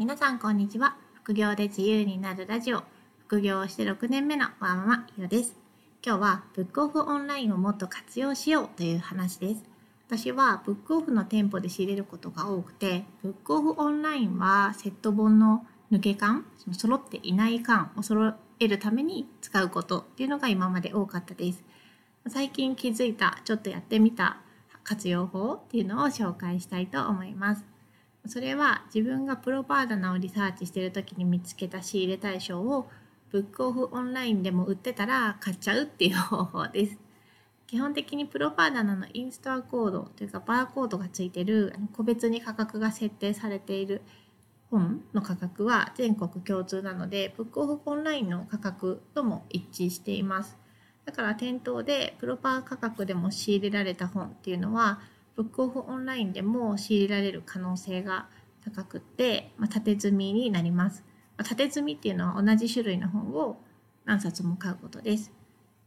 皆さんこんにちは。副業で自由になるラジオ。副業をして6年目のワンママひろです。今日はブックオフオンラインをもっと活用しようという話です。私はブックオフの店舗で仕入れることが多くてブックオフオンラインはセット本の抜け感その揃っていない感を揃えるために使うことっていうのが今まで多かったです。最近気づいたちょっとやってみた活用法っていうのを紹介したいと思います。それは自分がプロパーダナをリサーチしてる時に見つけた仕入れ対象をブックオフオンラインでも売ってたら買っちゃうっていう方法です。基本的にプロパーダナのインストアコードというかバーコードがついてる個別に価格が設定されている本の価格は全国共通なのでブックオフオンラインの価格とも一致しています。だから店頭でプロパー価格でも仕入れられた本っていうのはブックオフオンラインでも仕入れられる可能性が高くて、まあ、縦積みになります。まあ、縦積みっていうのは同じ種類の本を何冊も買うことです。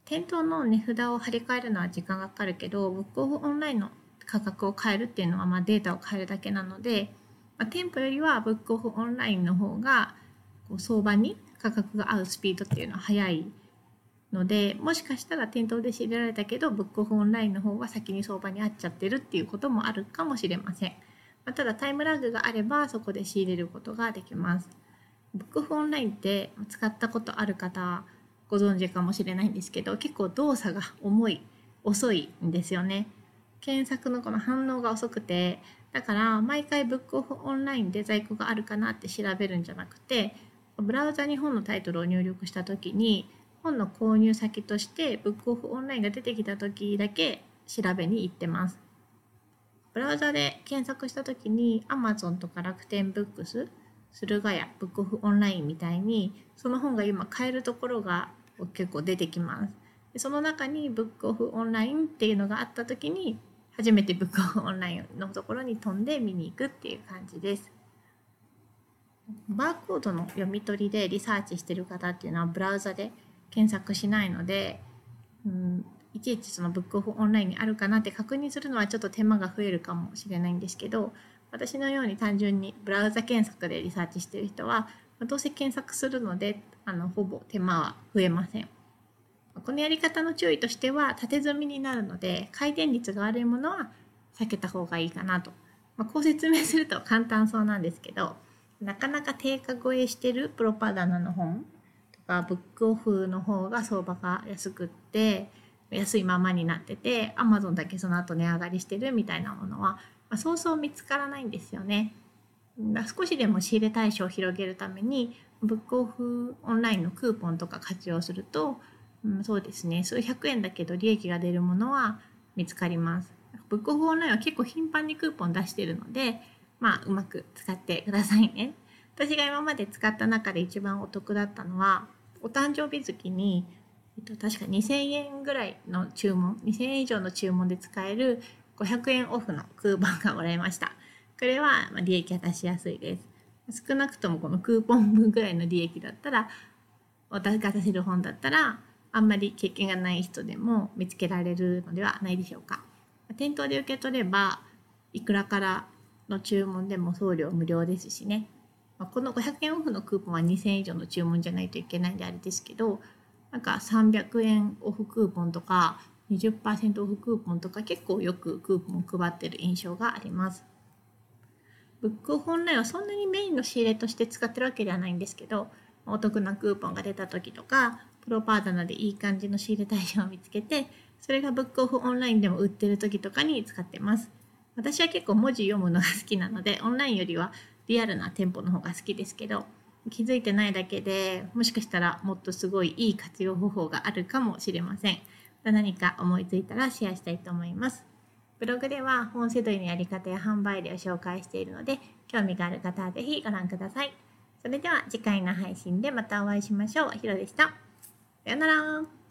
店頭の値札を貼り替えるのは時間がかかるけど、ブックオフオンラインの価格を変えるっていうのはまデータを変えるだけなので、まあ、店舗よりはブックオフオンラインの方がこう相場に価格が合うスピードっていうのは速いのでもしかしたら店頭で仕入れられたけどブックオフオンラインの方が先に相場に合っちゃってるっていうこともあるかもしれません、ま、ただタイムラグがあればそこで仕入れることができます。ブックオフオンラインって使ったことある方ご存知かもしれないんですけど結構動作が重い遅いんですよね。検索のこの反応が遅くてだから毎回ブックオフオンラインで在庫があるかなって調べるんじゃなくてブラウザに本のタイトルを入力した時に本の購入先としてブックオフオンラインが出てきた時だけ調べに行ってます。ブラウザで検索した時に Amazon とか楽天ブックス、駿河屋、ブックオフオンラインみたいにその本が今買えるところが結構出てきます。その中にブックオフオンラインっていうのがあった時に初めてブックオフオンラインのところに飛んで見に行くっていう感じです。バーコードの読み取りでリサーチしてる方っていうのはブラウザで検索しないので、うん、いちいちそのブックオフオンラインにあるかなって確認するのはちょっと手間が増えるかもしれないんですけど私のように単純にブラウザ検索でリサーチしてる人はどうせ検索するのであのほぼ手間は増えません。このやり方の注意としては縦積みになるので回転率が悪いものは避けた方がいいかなと、まあ、こう説明すると簡単そうなんですけどなかなか定価超えしてるプロパガダの本かブックオフの方が相場が安くって安いままになっててアマゾンだけその後値上がりしてるみたいなものは、まあ、そうそう見つからないんですよね。少しでも仕入れ対象を広げるためにブックオフオンラインのクーポンとか活用すると、うん、そうですね数百円だけど利益が出るものは見つかります。ブックオフオンラインは結構頻繁にクーポン出してるので、まあ、うまく使ってくださいね。私が今まで使った中で一番お得だったのはお誕生日月に、えっと、確か2000円ぐらいの注文2000円以上の注文で使える500円オフのクーポンがもらいました。これは利益が出しやすいです。少なくともこのクーポン分ぐらいの利益だったら私が出せる本だったらあんまり経験がない人でも見つけられるのではないでしょうか。店頭で受け取ればいくらからの注文でも送料無料ですしね。この500円オフのクーポンは2000円以上の注文じゃないといけないんであれですけどなんか300円オフクーポンとか20%オフクーポンとか結構よくクーポン配ってる印象があります。ブックオフオンラインはそんなにメインの仕入れとして使ってるわけではないんですけどお得なクーポンが出た時とかプロパートナーでいい感じの仕入れ対象を見つけてそれがブックオフオンラインでも売ってる時とかに使ってます。私は結構文字読むのが好きなのでオンラインよりはリアルな店舗の方が好きですけど気づいてないだけでもしかしたらもっとすごいいい活用方法があるかもしれません。何か思いついたらシェアしたいと思います。ブログでは本セドリのやり方や販売例を紹介しているので興味がある方は是非ご覧ください。それでは次回の配信でまたお会いしましょう。ひろでした。さよなら。